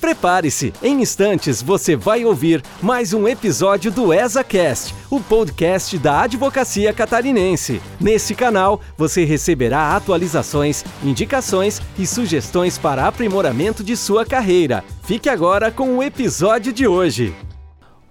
Prepare-se, em instantes você vai ouvir mais um episódio do ESACast, o podcast da Advocacia Catarinense. Nesse canal você receberá atualizações, indicações e sugestões para aprimoramento de sua carreira. Fique agora com o episódio de hoje.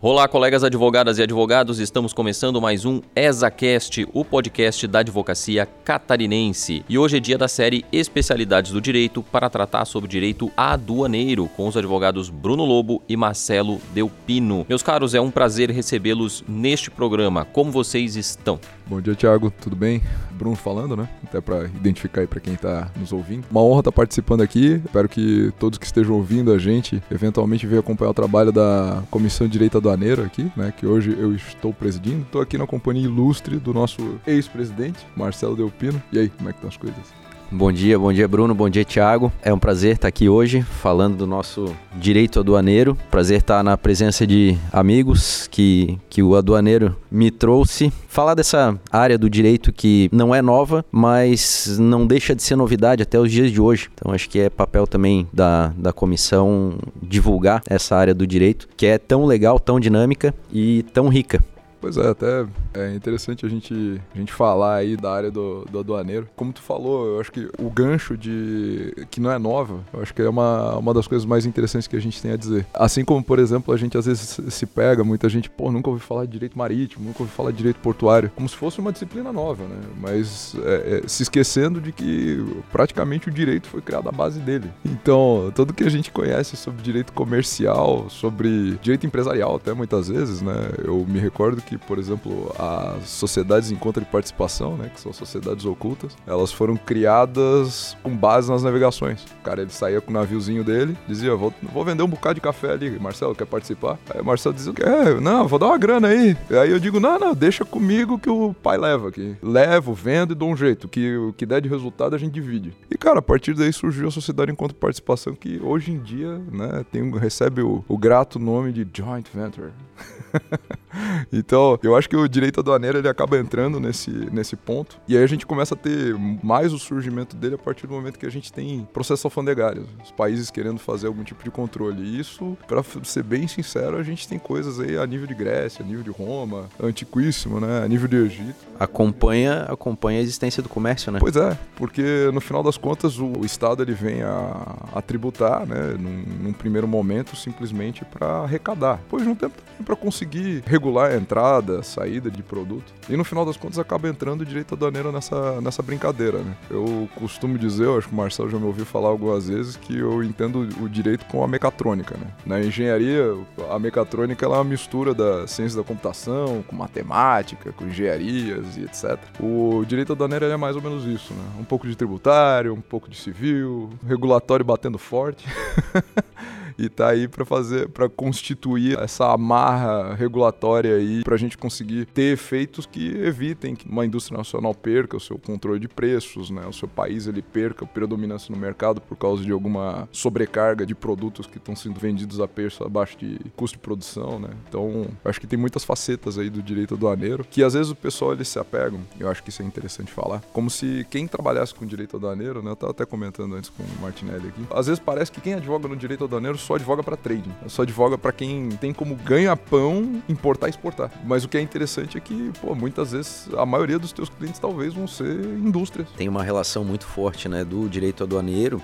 Olá, colegas advogadas e advogados, estamos começando mais um ESACast, o podcast da advocacia catarinense. E hoje é dia da série Especialidades do Direito para tratar sobre direito aduaneiro com os advogados Bruno Lobo e Marcelo Delpino. Meus caros, é um prazer recebê-los neste programa. Como vocês estão? Bom dia, Thiago. Tudo bem? Bruno falando, né? Até para identificar aí para quem está nos ouvindo. Uma honra estar tá participando aqui. Espero que todos que estejam ouvindo a gente eventualmente venham acompanhar o trabalho da Comissão de Direito Aduaneiro aqui, né? Que hoje eu estou presidindo. Estou aqui na companhia ilustre do nosso ex-presidente, Marcelo Delpino. E aí, como é que estão as coisas? Bom dia, bom dia Bruno, bom dia Tiago. É um prazer estar aqui hoje falando do nosso direito aduaneiro. Prazer estar na presença de amigos que, que o aduaneiro me trouxe. Falar dessa área do direito que não é nova, mas não deixa de ser novidade até os dias de hoje. Então acho que é papel também da, da comissão divulgar essa área do direito, que é tão legal, tão dinâmica e tão rica. Pois é, até é interessante a gente, a gente falar aí da área do, do aduaneiro. Como tu falou, eu acho que o gancho de que não é nova, eu acho que é uma, uma das coisas mais interessantes que a gente tem a dizer. Assim como, por exemplo, a gente às vezes se pega, muita gente, pô, nunca ouvi falar de direito marítimo, nunca ouvi falar de direito portuário, como se fosse uma disciplina nova, né? Mas é, é, se esquecendo de que praticamente o direito foi criado à base dele. Então, tudo que a gente conhece sobre direito comercial, sobre direito empresarial até muitas vezes, né? Eu me recordo que, por exemplo, as sociedades em conta de participação, né, que são sociedades ocultas, elas foram criadas com base nas navegações. O cara ele saía com o naviozinho dele, dizia: vou, vou vender um bocado de café ali, Marcelo, quer participar? Aí o Marcelo dizia: é, não, vou dar uma grana aí. Aí eu digo: não, não, deixa comigo que o pai leva aqui. Levo, vendo e dou um jeito. Que o que der de resultado a gente divide. E cara, a partir daí surgiu a sociedade em conta de participação que hoje em dia, né, tem, recebe o, o grato nome de joint venture. então, eu acho que o direito aduaneiro ele acaba entrando nesse, nesse ponto. E aí a gente começa a ter mais o surgimento dele a partir do momento que a gente tem processos alfandegários. Os países querendo fazer algum tipo de controle. E isso, para ser bem sincero, a gente tem coisas aí a nível de Grécia, a nível de Roma, antiquíssimo, né? A nível de Egito. Acompanha, acompanha a existência do comércio, né? Pois é, porque no final das contas o, o Estado ele vem a, a tributar, né? Num, num primeiro momento, simplesmente para arrecadar. Depois de um tempo para conseguir regular a entrada, a saída de produto. E no final das contas acaba entrando direito aduaneiro nessa, nessa brincadeira, né? Eu costumo dizer, eu acho que o Marcelo já me ouviu falar algumas vezes, que eu entendo o direito com a mecatrônica, né? Na engenharia, a mecatrônica é uma mistura da ciência da computação, com matemática, com engenharias e etc. O direito aduaneiro é mais ou menos isso, né? Um pouco de tributário, um pouco de civil, regulatório batendo forte. e tá aí para fazer, para constituir essa amarra regulatória aí para a gente conseguir ter efeitos que evitem que uma indústria nacional perca o seu controle de preços, né? O seu país ele perca a predominância no mercado por causa de alguma sobrecarga de produtos que estão sendo vendidos a preço abaixo de custo de produção, né? Então, acho que tem muitas facetas aí do direito aduaneiro que às vezes o pessoal eles se apegam. Eu acho que isso é interessante falar. Como se quem trabalhasse com direito aduaneiro, né? Eu tava até comentando antes com o Martinelli aqui. Às vezes parece que quem advoga no direito aduaneiro só advoga para trading, só advoga para quem tem como ganha-pão importar e exportar. Mas o que é interessante é que, pô, muitas vezes a maioria dos teus clientes talvez vão ser indústrias. Tem uma relação muito forte, né, do direito aduaneiro.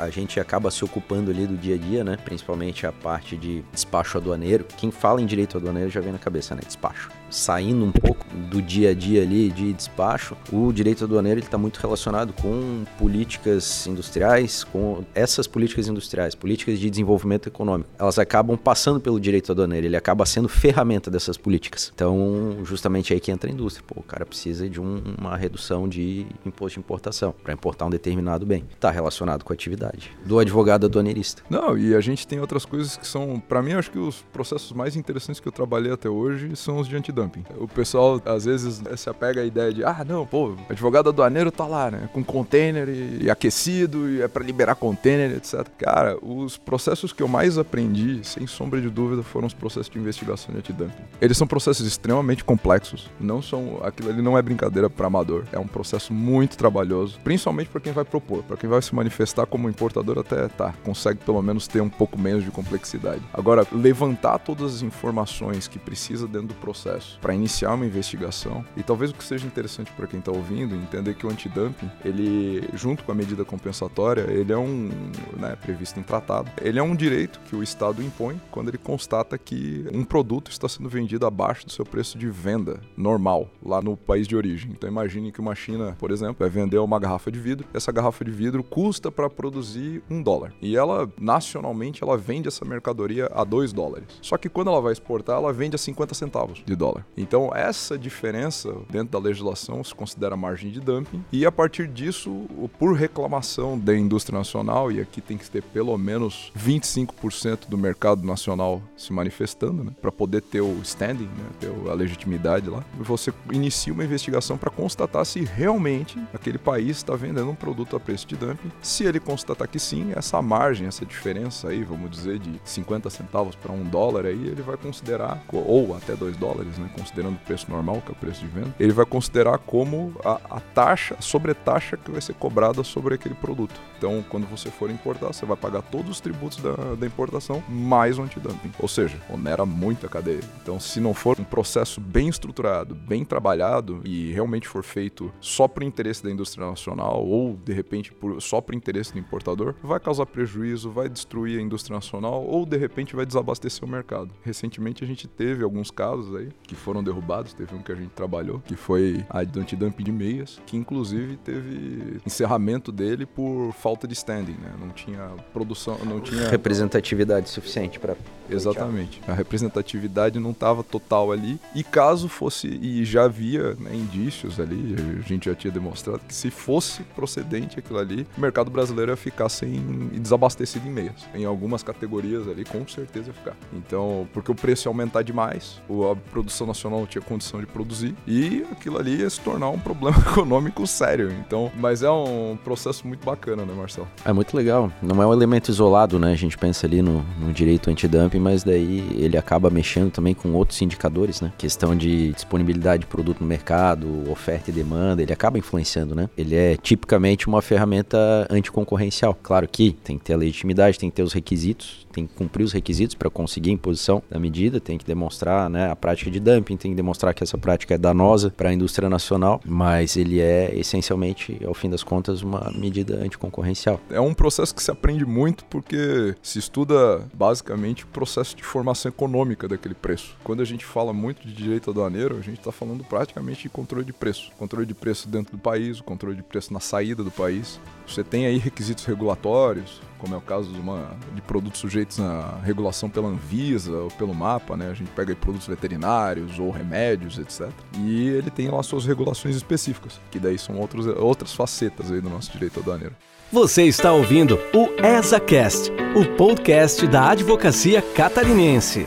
A gente acaba se ocupando ali do dia a dia, né, principalmente a parte de despacho aduaneiro. Quem fala em direito aduaneiro já vem na cabeça, né, despacho saindo um pouco do dia a dia ali de despacho, o direito aduaneiro está muito relacionado com políticas industriais, com essas políticas industriais, políticas de desenvolvimento econômico. Elas acabam passando pelo direito aduaneiro, ele acaba sendo ferramenta dessas políticas. Então, justamente aí que entra a indústria. Pô, o cara precisa de um, uma redução de imposto de importação para importar um determinado bem. Está relacionado com a atividade do advogado aduaneirista. Não, e a gente tem outras coisas que são, para mim, acho que os processos mais interessantes que eu trabalhei até hoje são os de antidão antidumping. O pessoal às vezes se apega à ideia de, ah, não, pô, advogado aduaneiro tá lá, né, com container e, e aquecido e é para liberar container, etc. Cara, os processos que eu mais aprendi, sem sombra de dúvida, foram os processos de investigação de antidumping. Eles são processos extremamente complexos, não são, aquilo ali não é brincadeira para amador, é um processo muito trabalhoso, principalmente para quem vai propor, para quem vai se manifestar como importador até tá, consegue pelo menos ter um pouco menos de complexidade. Agora, levantar todas as informações que precisa dentro do processo para iniciar uma investigação e talvez o que seja interessante para quem está ouvindo entender que o antidumping, ele junto com a medida compensatória, ele é um, né, previsto em tratado, ele é um direito que o Estado impõe quando ele constata que um produto está sendo vendido abaixo do seu preço de venda normal lá no país de origem. Então imagine que uma China, por exemplo, vai vender uma garrafa de vidro, essa garrafa de vidro custa para produzir um dólar e ela nacionalmente ela vende essa mercadoria a dois dólares. Só que quando ela vai exportar, ela vende a 50 centavos de dólar. Então essa diferença dentro da legislação se considera margem de dumping e a partir disso, por reclamação da indústria nacional e aqui tem que ter pelo menos 25% do mercado nacional se manifestando, né, para poder ter o standing, né, ter a legitimidade lá, você inicia uma investigação para constatar se realmente aquele país está vendendo um produto a preço de dumping. Se ele constatar que sim, essa margem, essa diferença aí, vamos dizer, de 50 centavos para um dólar aí, ele vai considerar, ou até 2 dólares, né, considerando o preço normal, que é o preço de venda, ele vai considerar como a, a taxa, a sobretaxa que vai ser cobrada sobre aquele produto. Então, quando você for importar, você vai pagar todos os tributos da, da importação mais o antidumping. Ou seja, onera muito a cadeia. Então, se não for um processo bem estruturado, bem trabalhado e realmente for feito só por interesse da indústria nacional ou de repente por, só por interesse do importador, vai causar prejuízo, vai destruir a indústria nacional ou de repente vai desabastecer o mercado. Recentemente a gente teve alguns casos aí que foram derrubados, teve um que a gente trabalhou, que foi a do antidumping de meias, que inclusive teve encerramento dele por falta de standing, né? Não tinha produção, não tinha representatividade suficiente para Exatamente. A representatividade não estava total ali. E caso fosse, e já havia né, indícios ali, a gente já tinha demonstrado que se fosse procedente aquilo ali, o mercado brasileiro ia ficar sem desabastecido em meias. Em algumas categorias ali, com certeza ia ficar. Então, porque o preço ia aumentar demais, a produção nacional não tinha condição de produzir, e aquilo ali ia se tornar um problema econômico sério. Então, mas é um processo muito bacana, né, Marcelo? É muito legal. Não é um elemento isolado, né? A gente pensa ali no, no direito antidumping, mas daí ele acaba mexendo também com outros indicadores, né? Questão de disponibilidade de produto no mercado, oferta e demanda, ele acaba influenciando, né? Ele é tipicamente uma ferramenta anticoncorrencial. Claro que tem que ter a legitimidade, tem que ter os requisitos, tem que cumprir os requisitos para conseguir a imposição da medida, tem que demonstrar né, a prática de dumping, tem que demonstrar que essa prática é danosa para a indústria nacional, mas ele é essencialmente, ao fim das contas, uma medida anticoncorrencial. É um processo que se aprende muito porque se estuda basicamente o processo de formação econômica daquele preço. Quando a gente fala muito de direito aduaneiro, a gente está falando praticamente de controle de preço. Controle de preço dentro do país, o controle de preço na saída do país. Você tem aí requisitos regulatórios, como é o caso de, uma, de produtos sujeitos à regulação pela Anvisa ou pelo MAPA, né? A gente pega produtos veterinários ou remédios, etc. E ele tem lá suas regulações específicas, que daí são outros, outras facetas aí do nosso direito aduaneiro. Você está ouvindo o ESACast, o podcast da advocacia catarinense.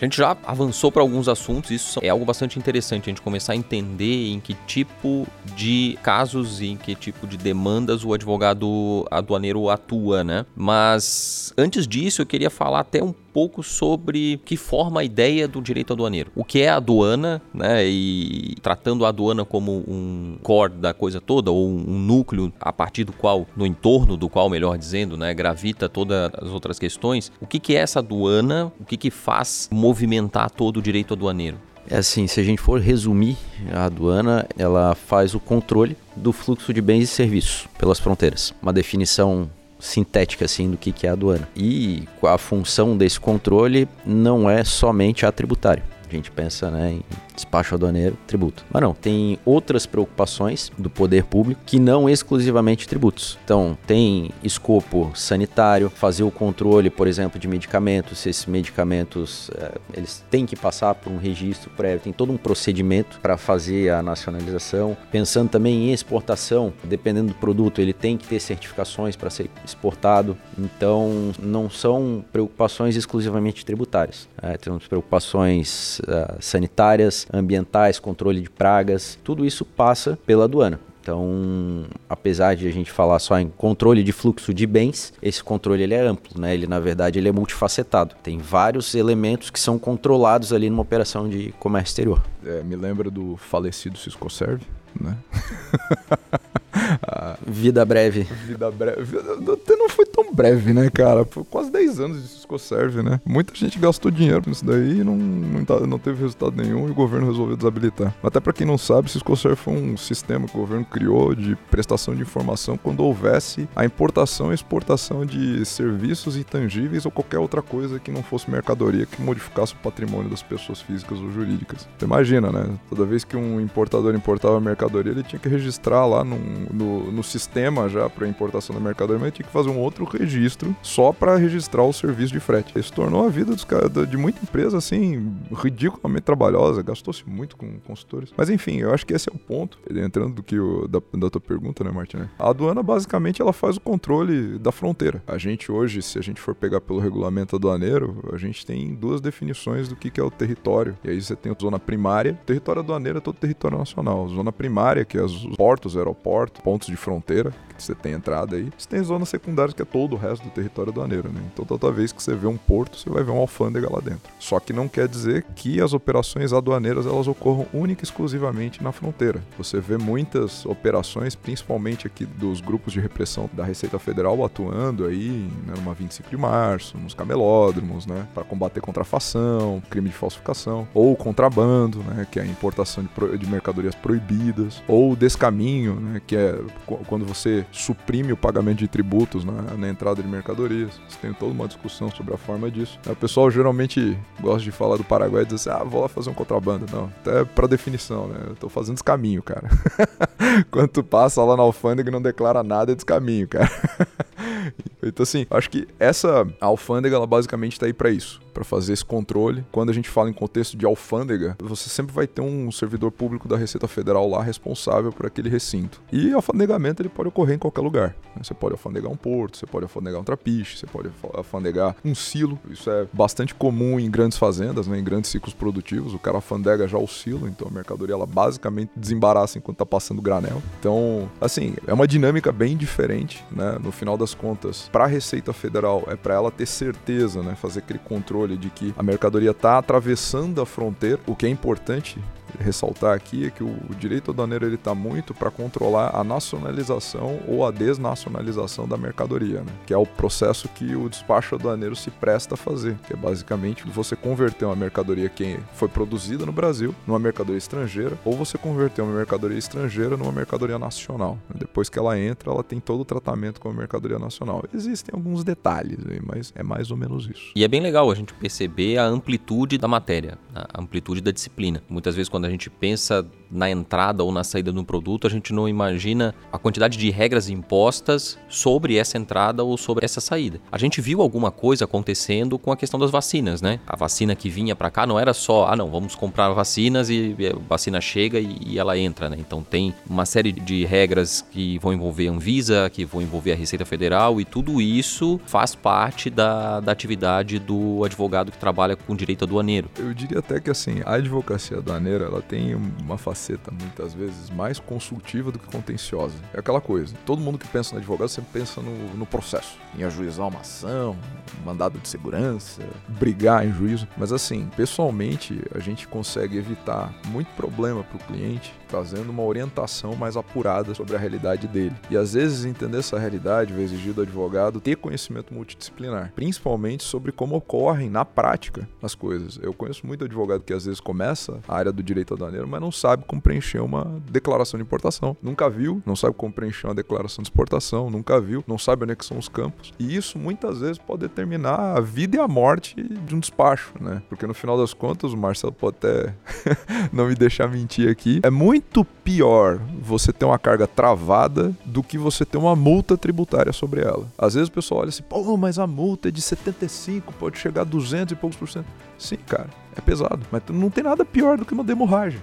A gente já avançou para alguns assuntos, isso é algo bastante interessante, a gente começar a entender em que tipo de casos e em que tipo de demandas o advogado aduaneiro atua, né? Mas antes disso, eu queria falar até um pouco sobre que forma a ideia do direito aduaneiro. O que é a aduana, né? E tratando a aduana como um core da coisa toda, ou um núcleo a partir do qual, no entorno do qual, melhor dizendo, né, gravita todas as outras questões. O que, que é essa aduana? O que, que faz movimentar todo o direito aduaneiro? É assim, se a gente for resumir, a aduana ela faz o controle do fluxo de bens e serviços pelas fronteiras. Uma definição sintética assim do que, que é a aduana. E a função desse controle não é somente a tributária. A gente pensa né, em despacho aduaneiro, tributo. Mas não, tem outras preocupações do poder público que não exclusivamente tributos. Então, tem escopo sanitário, fazer o controle, por exemplo, de medicamentos, se esses medicamentos é, eles têm que passar por um registro prévio, tem todo um procedimento para fazer a nacionalização. Pensando também em exportação, dependendo do produto, ele tem que ter certificações para ser exportado. Então, não são preocupações exclusivamente tributárias. É, temos preocupações uh, sanitárias, ambientais, controle de pragas, tudo isso passa pela aduana. Então, apesar de a gente falar só em controle de fluxo de bens, esse controle ele é amplo, né? Ele na verdade ele é multifacetado. Tem vários elementos que são controlados ali numa operação de comércio exterior. É, me lembra do falecido Cisco Serve, né? vida breve. Vida breve. Até não foi tão breve, né, cara? Foi quase 10 anos de Cisco Serve, né? Muita gente gastou dinheiro nisso daí e não, não, tá, não teve resultado nenhum e o governo resolveu desabilitar. Até para quem não sabe, Cisco Serve foi um sistema que o governo criou de prestação de informação quando houvesse a importação e exportação de serviços intangíveis ou qualquer outra coisa que não fosse mercadoria que modificasse o patrimônio das pessoas físicas ou jurídicas. Você imagina, né? Toda vez que um importador importava mercadoria, ele tinha que registrar lá num, no, no sistema já para importação da mercadoria, mas tinha que fazer um outro registro só para registrar o serviço de frete. Isso tornou a vida dos, de muita empresa assim ridiculamente trabalhosa, gastou-se muito com consultores. Mas enfim, eu acho que esse é o ponto, entrando do que da, da tua pergunta, né, Martin? A aduana basicamente ela faz o controle da fronteira. A gente hoje, se a gente for pegar pelo regulamento aduaneiro, a gente tem duas definições do que, que é o território. E aí você tem a zona primária, o território aduaneiro é todo território nacional. Zona primária, que é os portos, aeroportos, pontos de fronteira você tem entrada aí. Você tem zonas secundárias que é todo o resto do território aduaneiro, né? Então toda vez que você vê um porto, você vai ver uma alfândega lá dentro. Só que não quer dizer que as operações aduaneiras elas ocorram única e exclusivamente na fronteira. Você vê muitas operações, principalmente aqui dos grupos de repressão da Receita Federal atuando aí, né, numa 25 de março, nos camelódromos, né, para combater contrafação, crime de falsificação, ou contrabando, né, que é a importação de, de mercadorias proibidas, ou descaminho, né, que é quando você suprime o pagamento de tributos na, na, entrada de mercadorias. Você tem toda uma discussão sobre a forma disso. O pessoal geralmente gosta de falar do Paraguai e dizer assim, ah, vou lá fazer um contrabando. Não, até para definição, né? Eu tô fazendo descaminho, cara. Quando tu passa lá na alfândega e não declara nada, é descaminho, cara. então, assim, acho que essa alfândega, ela basicamente tá aí para isso para fazer esse controle. Quando a gente fala em contexto de alfândega, você sempre vai ter um servidor público da Receita Federal lá responsável por aquele recinto. E alfandegamento ele pode ocorrer em qualquer lugar. Você pode alfandegar um porto, você pode alfandegar um trapiche, você pode alfandegar um silo. Isso é bastante comum em grandes fazendas, né, em grandes ciclos produtivos. O cara alfandega já o silo, então a mercadoria ela basicamente desembaraça enquanto está passando granel. Então, assim, é uma dinâmica bem diferente, né? No final das contas, para a Receita Federal é para ela ter certeza, né, fazer aquele controle de que a mercadoria está atravessando a fronteira, o que é importante ressaltar aqui é que o direito aduaneiro ele está muito para controlar a nacionalização ou a desnacionalização da mercadoria, né? que é o processo que o despacho aduaneiro se presta a fazer, que é basicamente você converter uma mercadoria que foi produzida no Brasil numa mercadoria estrangeira ou você converter uma mercadoria estrangeira numa mercadoria nacional. Depois que ela entra, ela tem todo o tratamento como mercadoria nacional. Existem alguns detalhes aí, mas é mais ou menos isso. E é bem legal a gente perceber a amplitude da matéria, a amplitude da disciplina. Muitas vezes quando a gente pensa na entrada ou na saída de um produto, a gente não imagina a quantidade de regras impostas sobre essa entrada ou sobre essa saída. A gente viu alguma coisa acontecendo com a questão das vacinas, né? A vacina que vinha para cá não era só, ah, não, vamos comprar vacinas e a vacina chega e, ela entra, né? Então tem uma série de regras que vão envolver a Anvisa, que vão envolver a Receita Federal e tudo isso faz parte da, da atividade do advogado que trabalha com direito aduaneiro. Eu diria até que assim, a advocacia aduaneira, ela tem uma faceta muitas vezes mais consultiva do que contenciosa. É aquela coisa, todo mundo que pensa no advogado sempre pensa no, no processo, em ajuizar uma ação, mandado de segurança, brigar em juízo. Mas assim, pessoalmente, a gente consegue evitar muito problema para o cliente fazendo uma orientação mais apurada sobre a realidade dele. E às vezes entender essa realidade vai exigir do advogado ter conhecimento multidisciplinar, principalmente sobre como ocorrem na prática as coisas. Eu conheço muito advogado que às vezes começa a área do direito aduaneiro, mas não sabe como preencher uma declaração de importação. Nunca viu, não sabe como preencher uma declaração de exportação, nunca viu, não sabe onde é são os campos. E isso muitas vezes pode determinar a vida e a morte de um despacho, né? Porque no final das contas, o Marcelo pode até não me deixar mentir aqui, é muito pior você ter uma carga travada do que você ter uma multa tributária sobre ela. Às vezes o pessoal olha assim, pô, mas a multa é de 75, pode chegar a 200 e poucos por cento. Sim, cara, é pesado, mas não tem nada pior do que uma demorragem.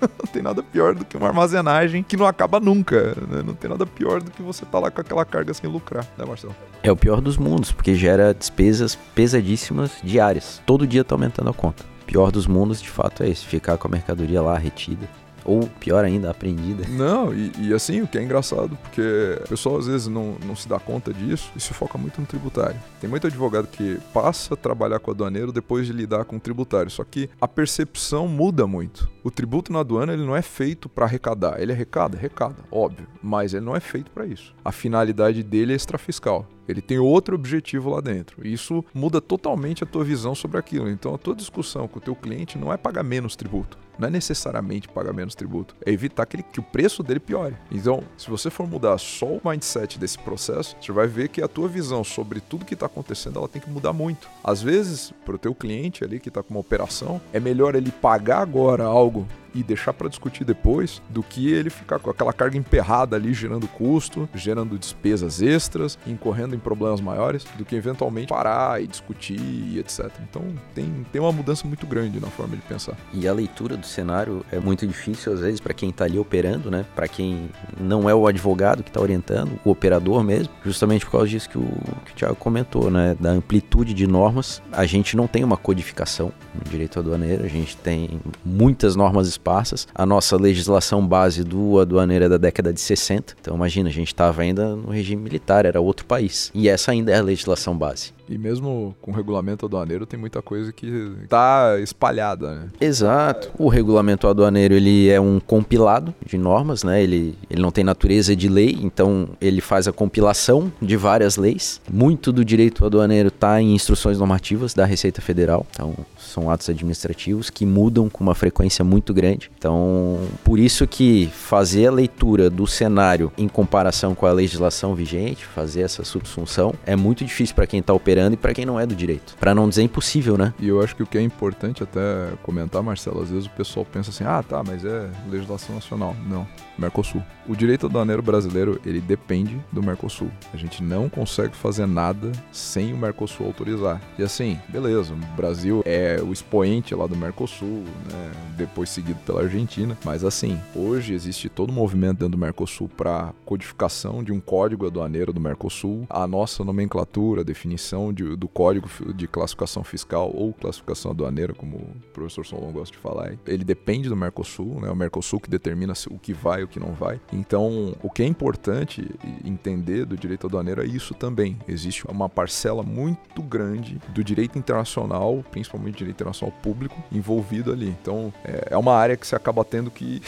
não tem nada pior do que uma armazenagem que não acaba nunca. Né? Não tem nada pior do que você tá lá com aquela carga sem lucrar, né, Marcelo? É o pior dos mundos, porque gera despesas pesadíssimas diárias. Todo dia tá aumentando a conta pior dos mundos, de fato, é esse: ficar com a mercadoria lá retida. Ou pior ainda, aprendida. Não, e, e, assim, o que é engraçado, porque o pessoal às vezes não, não se dá conta disso e se foca muito no tributário. Tem muito advogado que passa a trabalhar com aduaneiro depois de lidar com o tributário, só que a percepção muda muito. O tributo na aduana ele não é feito para arrecadar, ele arrecada, arrecada, óbvio, mas ele não é feito para isso. A finalidade dele é extrafiscal. Ele tem outro objetivo lá dentro. Isso muda totalmente a tua visão sobre aquilo. Então a tua discussão com o teu cliente não é pagar menos tributo. Não é necessariamente pagar menos tributo. É evitar que, ele, que o preço dele piore. Então, se você for mudar só o mindset desse processo, você vai ver que a tua visão sobre tudo que está acontecendo ela tem que mudar muito. Às vezes, para o teu cliente ali que está com uma operação, é melhor ele pagar agora algo e deixar para discutir depois do que ele ficar com aquela carga emperrada ali gerando custo, gerando despesas extras, incorrendo em problemas maiores, do que eventualmente parar e discutir e etc. Então tem, tem uma mudança muito grande na forma de pensar. E a leitura do cenário é muito difícil às vezes para quem está ali operando, né? Para quem não é o advogado que está orientando, o operador mesmo, justamente por causa disso que o, que o Thiago comentou, né? Da amplitude de normas. A gente não tem uma codificação no direito aduaneiro, a gente tem muitas normas esparsas. A nossa legislação base do aduaneiro é da década de 60. Então imagina, a gente estava ainda no regime militar, era outro país. E essa ainda é a legislação base. E mesmo com o regulamento aduaneiro tem muita coisa que está espalhada, né? Exato. O regulamento aduaneiro ele é um compilado de normas, né? Ele, ele não tem natureza de lei, então ele faz a compilação de várias leis. Muito do direito aduaneiro está em instruções normativas da Receita Federal. Então são atos administrativos que mudam com uma frequência muito grande. Então, por isso que fazer a leitura do cenário em comparação com a legislação vigente, fazer essa subsunção, é muito difícil para quem está operando e para quem não é do direito. Para não dizer impossível, né? E eu acho que o que é importante até comentar, Marcelo, às vezes o pessoal pensa assim: "Ah, tá, mas é legislação nacional". Não, Mercosul. O direito aduaneiro brasileiro, ele depende do Mercosul. A gente não consegue fazer nada sem o Mercosul autorizar. E assim, beleza, o Brasil é o expoente lá do Mercosul, né, depois seguido pela Argentina, mas assim, hoje existe todo um movimento dentro do Mercosul para codificação de um código aduaneiro do Mercosul, a nossa nomenclatura, definição de, do código de classificação fiscal ou classificação aduaneira, como o professor Solon gosta de falar, ele depende do Mercosul, né, o Mercosul que determina o que vai o que não vai. Então, o que é importante entender do direito aduaneiro é isso também. Existe uma parcela muito grande do direito internacional, principalmente direito internacional público, envolvido ali. Então, é, é uma área que você acaba tendo que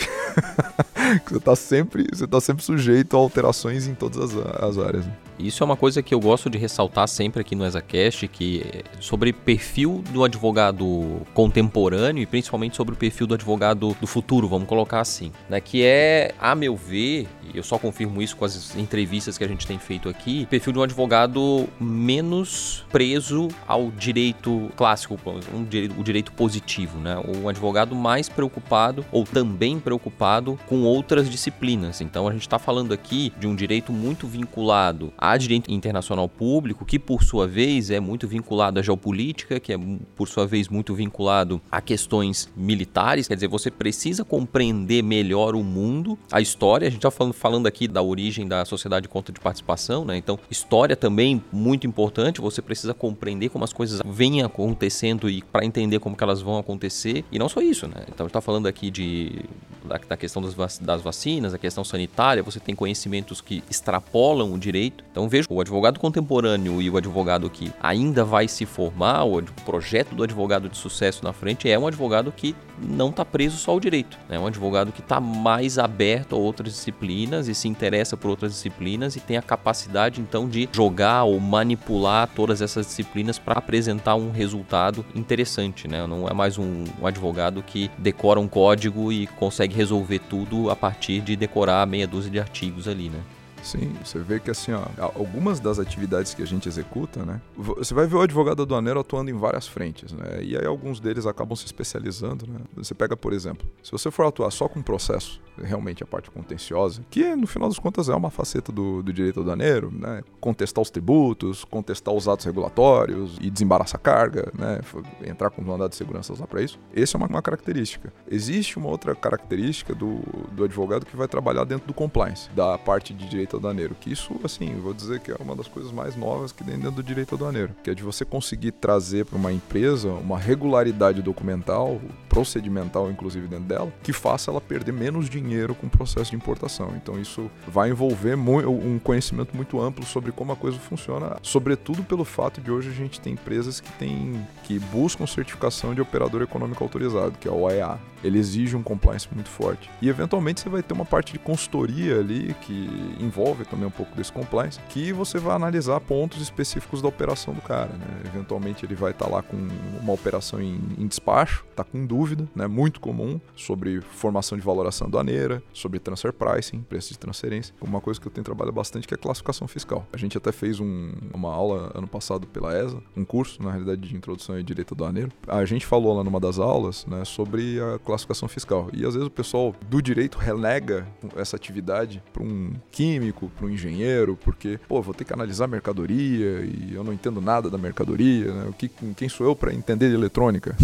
você está sempre, você tá sempre sujeito a alterações em todas as, as áreas. Né? Isso é uma coisa que eu gosto de ressaltar sempre aqui no ExaCast, que é sobre perfil do advogado contemporâneo e principalmente sobre o perfil do advogado do futuro, vamos colocar assim, né? Que é, a meu ver, eu só confirmo isso com as entrevistas que a gente tem feito aqui, perfil de um advogado menos preso ao direito clássico, um direito, o direito positivo, né? Um advogado mais preocupado ou também preocupado com outras disciplinas. Então a gente está falando aqui de um direito muito vinculado direito internacional público, que por sua vez é muito vinculado à geopolítica, que é por sua vez muito vinculado a questões militares. Quer dizer, você precisa compreender melhor o mundo, a história. A gente está falando, falando aqui da origem da sociedade de conta de participação, né? Então, história também muito importante. Você precisa compreender como as coisas vêm acontecendo e para entender como que elas vão acontecer. E não só isso, né? Então, a gente está falando aqui de da, da questão das, vac das vacinas, a questão sanitária. Você tem conhecimentos que extrapolam o direito. Então, vejo o advogado contemporâneo e o advogado que ainda vai se formar, o projeto do advogado de sucesso na frente é um advogado que não está preso só ao direito. É um advogado que está mais aberto a outras disciplinas e se interessa por outras disciplinas e tem a capacidade então de jogar ou manipular todas essas disciplinas para apresentar um resultado interessante. Né? Não é mais um, um advogado que decora um código e consegue resolver tudo a partir de decorar meia dúzia de artigos ali. Né? Sim, você vê que assim, ó, algumas das atividades que a gente executa, né? Você vai ver o advogado aduaneiro atuando em várias frentes, né? E aí alguns deles acabam se especializando, né? Você pega, por exemplo, se você for atuar só com processo, realmente a parte contenciosa, que no final das contas é uma faceta do, do direito aduaneiro, né? Contestar os tributos, contestar os atos regulatórios e desembaraçar a carga, né? Entrar com mandado de segurança lá para isso. Essa é uma, uma, característica. Existe uma outra característica do, do advogado que vai trabalhar dentro do compliance, da parte de direito direito aduaneiro. Que isso, assim, vou dizer que é uma das coisas mais novas que tem dentro do direito aduaneiro, que é de você conseguir trazer para uma empresa uma regularidade documental, procedimental, inclusive dentro dela, que faça ela perder menos dinheiro com o processo de importação. Então isso vai envolver um conhecimento muito amplo sobre como a coisa funciona, sobretudo pelo fato de hoje a gente tem empresas que têm que buscam certificação de operador econômico autorizado, que é o OEA. Ele exige um compliance muito forte. E eventualmente você vai ter uma parte de consultoria ali que envolve também um pouco desse compliance, que você vai analisar pontos específicos da operação do cara. Né? Eventualmente ele vai estar tá lá com uma operação em, em despacho, está com dúvida, né? muito comum, sobre formação de valoração aduaneira, sobre transfer pricing, preço de transferência. Uma coisa que eu tenho trabalhado bastante que é classificação fiscal. A gente até fez um, uma aula ano passado pela ESA, um curso, na realidade, de introdução e direito aduaneiro. A gente falou lá numa das aulas né, sobre a classificação fiscal. E às vezes o pessoal do direito renega essa atividade para um químico, para um engenheiro, porque, pô, vou ter que analisar mercadoria e eu não entendo nada da mercadoria, né? O que, quem sou eu para entender de eletrônica?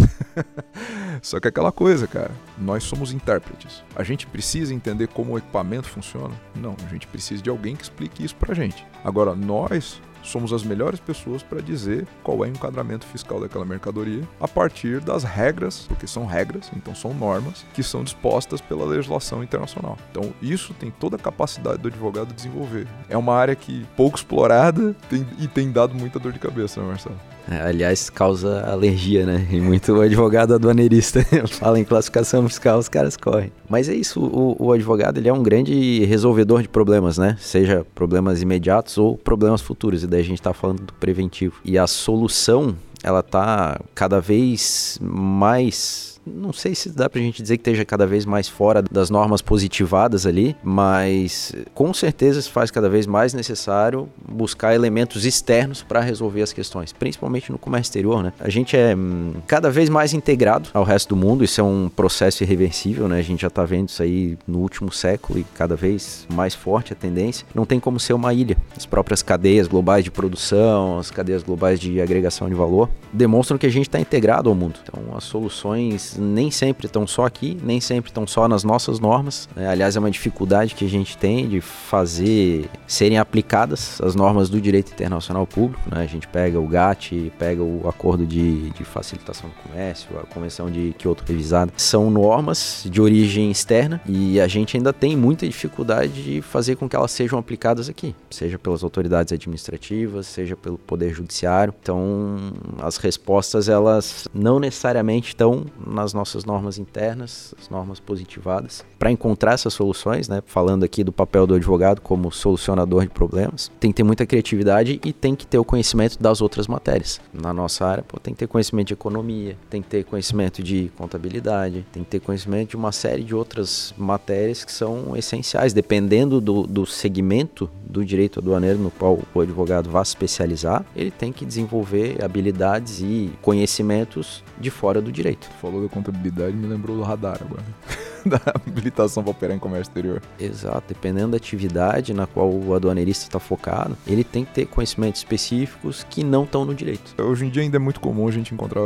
Só que é aquela coisa, cara, nós somos intérpretes. A gente precisa entender como o equipamento funciona? Não, a gente precisa de alguém que explique isso pra gente. Agora, nós somos as melhores pessoas para dizer qual é o enquadramento fiscal daquela mercadoria a partir das regras, porque são regras, então são normas que são dispostas pela legislação internacional. Então, isso tem toda a capacidade do advogado desenvolver. É uma área que pouco explorada tem, e tem dado muita dor de cabeça, né, Marcelo? Aliás, causa alergia, né? E muito advogado aduaneirista fala em classificação fiscal, os caras correm. Mas é isso, o, o, advogado ele é um grande resolvedor de problemas, né? Seja problemas imediatos ou problemas futuros. E daí a gente está falando do preventivo. E a solução, ela tá cada vez mais não sei se dá pra gente dizer que esteja cada vez mais fora das normas positivadas ali, mas com certeza se faz cada vez mais necessário buscar elementos externos para resolver as questões, principalmente no comércio exterior, né? A gente é hum, cada vez mais integrado ao resto do mundo, isso é um processo irreversível, né? A gente já tá vendo isso aí no último século e cada vez mais forte a tendência. Não tem como ser uma ilha. As próprias cadeias globais de produção, as cadeias globais de agregação de valor demonstram que a gente está integrado ao mundo. Então as soluções nem sempre estão só aqui, nem sempre estão só nas nossas normas. Né? Aliás, é uma dificuldade que a gente tem de fazer serem aplicadas as normas do direito internacional público. Né? A gente pega o GATT, pega o Acordo de, de Facilitação do Comércio, a Convenção de Kyoto revisada. São normas de origem externa e a gente ainda tem muita dificuldade de fazer com que elas sejam aplicadas aqui, seja pelas autoridades administrativas, seja pelo Poder Judiciário. Então, as respostas elas não necessariamente estão nas as nossas normas internas, as normas positivadas, para encontrar essas soluções, né? Falando aqui do papel do advogado como solucionador de problemas, tem que ter muita criatividade e tem que ter o conhecimento das outras matérias. Na nossa área, pô, tem que ter conhecimento de economia, tem que ter conhecimento de contabilidade, tem que ter conhecimento de uma série de outras matérias que são essenciais, dependendo do, do segmento do direito aduaneiro no qual o advogado vá se especializar, ele tem que desenvolver habilidades e conhecimentos de fora do direito. Falou da contabilidade, me lembrou do radar agora. da habilitação para operar em comércio exterior. Exato, dependendo da atividade na qual o aduaneirista está focado, ele tem que ter conhecimentos específicos que não estão no direito. Hoje em dia ainda é muito comum a gente encontrar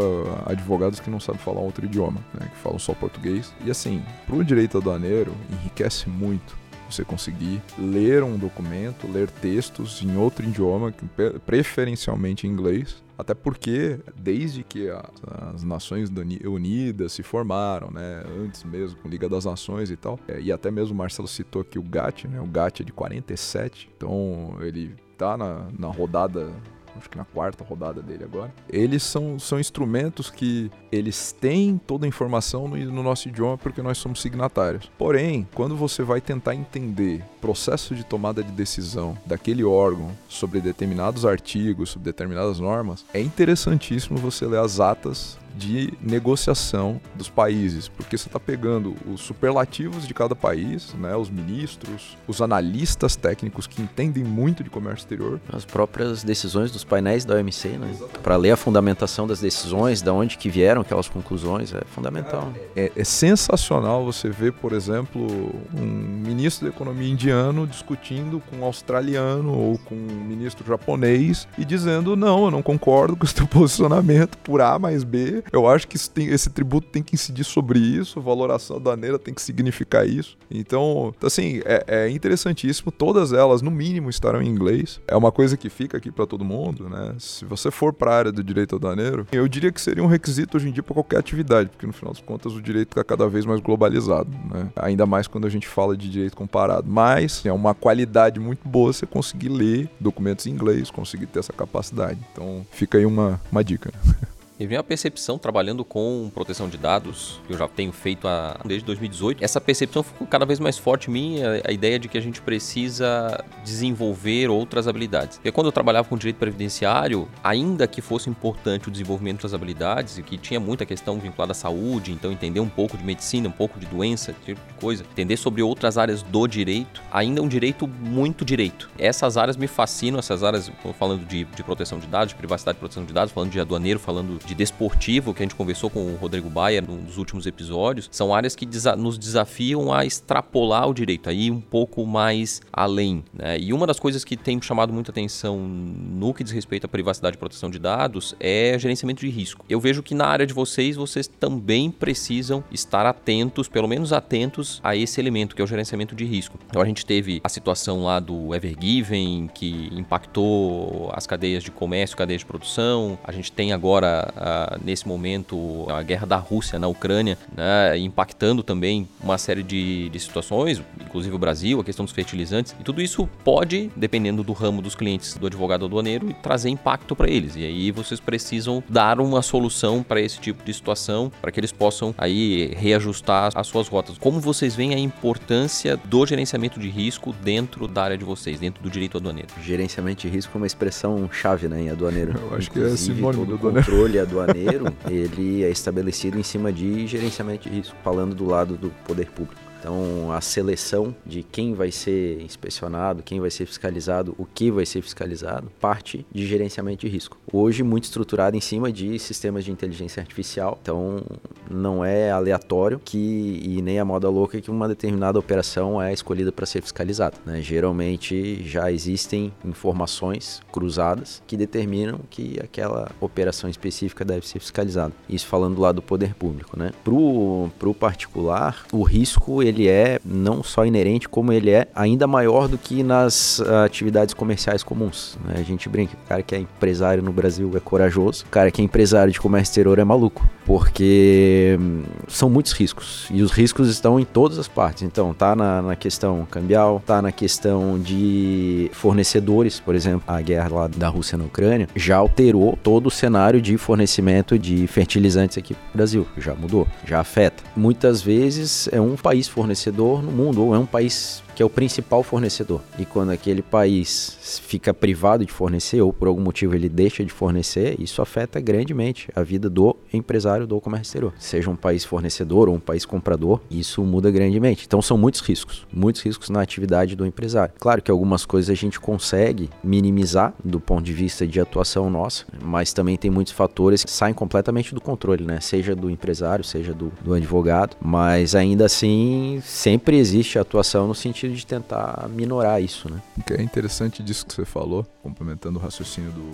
advogados que não sabem falar outro idioma, né, que falam só português. E assim, para o direito aduaneiro, enriquece muito você conseguir ler um documento, ler textos em outro idioma, preferencialmente em inglês, até porque, desde que a, as Nações Unidas se formaram, né, antes mesmo com Liga das Nações e tal, é, e até mesmo o Marcelo citou aqui o GATT, né, o GATT é de 47, então ele tá na, na rodada acho que na quarta rodada dele agora. Eles são, são instrumentos que eles têm toda a informação no, no nosso idioma porque nós somos signatários. Porém, quando você vai tentar entender o processo de tomada de decisão daquele órgão sobre determinados artigos, sobre determinadas normas, é interessantíssimo você ler as atas de negociação dos países, porque você está pegando os superlativos de cada país, né, os ministros, os analistas técnicos que entendem muito de comércio exterior. As próprias decisões dos painéis da OMC, né? Para ler a fundamentação das decisões, da onde que vieram aquelas conclusões, é fundamental. É, é sensacional você ver, por exemplo, um ministro da economia indiano discutindo com um australiano ou com um ministro japonês e dizendo, não, eu não concordo com o seu posicionamento por A mais B, eu acho que tem, esse tributo tem que incidir sobre isso, a valoração aduaneira tem que significar isso. Então, assim, é, é interessantíssimo. Todas elas, no mínimo, estarão em inglês. É uma coisa que fica aqui para todo mundo, né? Se você for para a área do direito aduaneiro, eu diria que seria um requisito hoje em dia para qualquer atividade, porque no final das contas o direito está cada vez mais globalizado, né? Ainda mais quando a gente fala de direito comparado. Mas é uma qualidade muito boa você conseguir ler documentos em inglês, conseguir ter essa capacidade. Então, fica aí uma, uma dica. E vem a percepção, trabalhando com proteção de dados, que eu já tenho feito a, desde 2018, essa percepção ficou cada vez mais forte em mim, a, a, ideia de que a gente precisa desenvolver outras habilidades. Porque quando eu trabalhava com direito previdenciário, ainda que fosse importante o desenvolvimento das habilidades, e que tinha muita questão vinculada à saúde, então entender um pouco de medicina, um pouco de doença, tipo de coisa, entender sobre outras áreas do direito, ainda um direito muito direito. Essas áreas me fascinam, essas áreas, falando de, de proteção de dados, de privacidade e proteção de dados, falando de aduaneiro, falando de desportivo, que a gente conversou com o Rodrigo Baia nos últimos episódios, são áreas que desa nos desafiam a extrapolar o direito, a ir um pouco mais além. Né? E uma das coisas que tem chamado muita atenção no que diz respeito à privacidade e proteção de dados é gerenciamento de risco. Eu vejo que na área de vocês, vocês também precisam estar atentos, pelo menos atentos a esse elemento, que é o gerenciamento de risco. Então a gente teve a situação lá do Evergiven, que impactou as cadeias de comércio, cadeias de produção. A gente tem agora uh, nesse momento a guerra da Rússia na Ucrânia, né, impactando também uma série de, de situações, inclusive o Brasil, a questão dos fertilizantes. E tudo isso pode, dependendo do ramo dos clientes do advogado aduaneiro, trazer impacto para eles. E aí vocês precisam dar uma solução para esse tipo de situação, para que eles possam aí reajustar as suas rotas. Como vocês veem a importância do gerenciamento de risco dentro da área de vocês, dentro do direito aduaneiro? Gerenciamento de risco é uma expressão chave, né, em aduaneiro. Eu acho Inclusive, que é sinônimo do controle aduaneiro, ele é estabelecido em cima de gerenciamento de risco, falando do lado do poder público. Então, a seleção de quem vai ser inspecionado, quem vai ser fiscalizado, o que vai ser fiscalizado, parte de gerenciamento de risco. Hoje, muito estruturado em cima de sistemas de inteligência artificial. Então, não é aleatório que e nem a moda louca que uma determinada operação é escolhida para ser fiscalizada. Né? Geralmente, já existem informações cruzadas que determinam que aquela operação específica deve ser fiscalizada. Isso falando do lado do poder público. Né? Para o particular, o risco ele ele é não só inerente, como ele é ainda maior do que nas uh, atividades comerciais comuns. Né? A gente brinca, o cara que é empresário no Brasil é corajoso, o cara que é empresário de comércio exterior é maluco, porque hum, são muitos riscos e os riscos estão em todas as partes. Então, tá na, na questão cambial, tá na questão de fornecedores, por exemplo, a guerra lá da Rússia na Ucrânia já alterou todo o cenário de fornecimento de fertilizantes aqui no Brasil, já mudou, já afeta. Muitas vezes é um país fornecedor fornecedor no mundo, ou é um país que é o principal fornecedor. E quando aquele país fica privado de fornecer ou por algum motivo ele deixa de fornecer, isso afeta grandemente a vida do empresário do comércio exterior. Seja um país fornecedor ou um país comprador, isso muda grandemente. Então são muitos riscos, muitos riscos na atividade do empresário. Claro que algumas coisas a gente consegue minimizar do ponto de vista de atuação nossa, mas também tem muitos fatores que saem completamente do controle, né? Seja do empresário, seja do, do advogado, mas ainda assim sempre existe atuação no sentido sentido de tentar minorar isso, né? O que é interessante disso que você falou, complementando o raciocínio do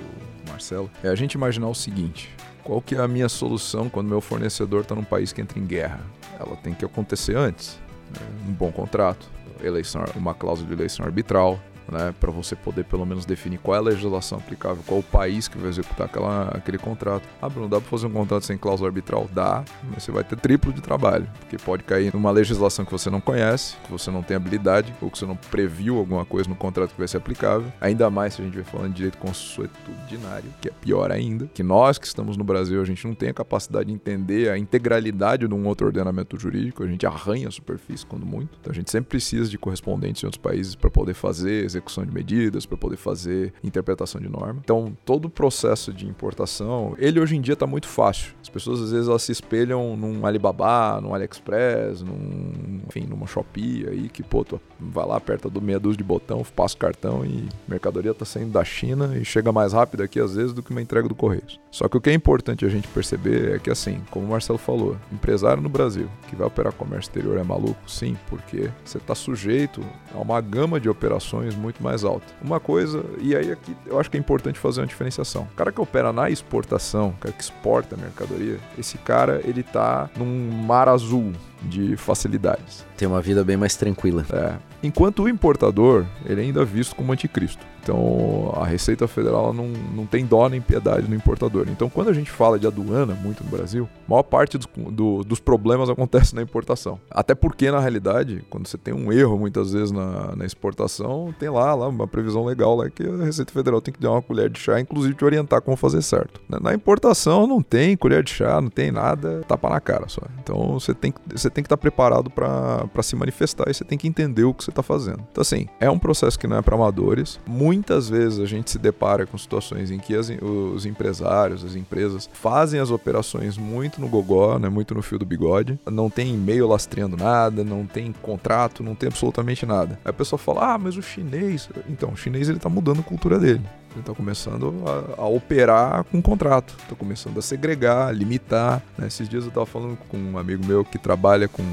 Marcelo, é a gente imaginar o seguinte: qual que é a minha solução quando meu fornecedor está num país que entra em guerra? Ela tem que acontecer antes, né? um bom contrato, eleição, uma cláusula de eleição arbitral, né, para você poder pelo menos definir qual é a legislação aplicável, qual o país que vai executar aquela, aquele contrato. Ah, Bruno, dá para fazer um contrato sem cláusula arbitral? Dá, mas você vai ter triplo de trabalho, porque pode cair numa legislação que você não conhece, que você não tem habilidade, ou que você não previu alguma coisa no contrato que vai ser aplicável. Ainda mais se a gente vai falando de direito consuetudinário, que é pior ainda, que nós que estamos no Brasil, a gente não tem a capacidade de entender a integralidade de um outro ordenamento jurídico, a gente arranha a superfície quando muito. Então a gente sempre precisa de correspondentes em outros países para poder fazer, execução de medidas, para poder fazer interpretação de norma. Então, todo o processo de importação, ele hoje em dia está muito fácil. As pessoas às vezes elas se espelham num Alibaba, num AliExpress, num, enfim, numa Shopee aí que, pô, tu vai lá, aperta do meia dúzia de botão, passa o cartão e mercadoria está saindo da China e chega mais rápido aqui às vezes do que uma entrega do Correios. Só que o que é importante a gente perceber é que assim, como o Marcelo falou, empresário no Brasil que vai operar comércio exterior é maluco? Sim, porque você está sujeito a uma gama de operações muito muito mais alta. Uma coisa, e aí aqui eu acho que é importante fazer uma diferenciação. O cara que opera na exportação, o cara que exporta mercadoria, esse cara ele tá num mar azul de facilidades. Tem uma vida bem mais tranquila. É. Enquanto o importador, ele é ainda visto como anticristo. Então a Receita Federal não, não tem dó nem piedade no importador. Então quando a gente fala de aduana muito no Brasil, a maior parte dos, do, dos problemas acontece na importação. Até porque, na realidade, quando você tem um erro muitas vezes na, na exportação, tem lá, lá uma previsão legal lá que a Receita Federal tem que dar uma colher de chá, inclusive te orientar como fazer certo. Na importação não tem colher de chá, não tem nada, tapa na cara só. Então você tem, você tem que estar preparado para se manifestar e você tem que entender o que você está fazendo. Então assim, é um processo que não é para amadores. Muitas vezes a gente se depara com situações em que as, os empresários, as empresas fazem as operações muito no gogó, né, muito no fio do bigode, não tem e-mail lastreando nada, não tem contrato, não tem absolutamente nada. Aí a pessoa fala: "Ah, mas o chinês". Então, o chinês ele tá mudando a cultura dele. Ele está começando a, a, operar com contrato, está começando a segregar, a limitar. Né? Esses dias eu estava falando com um amigo meu que trabalha com,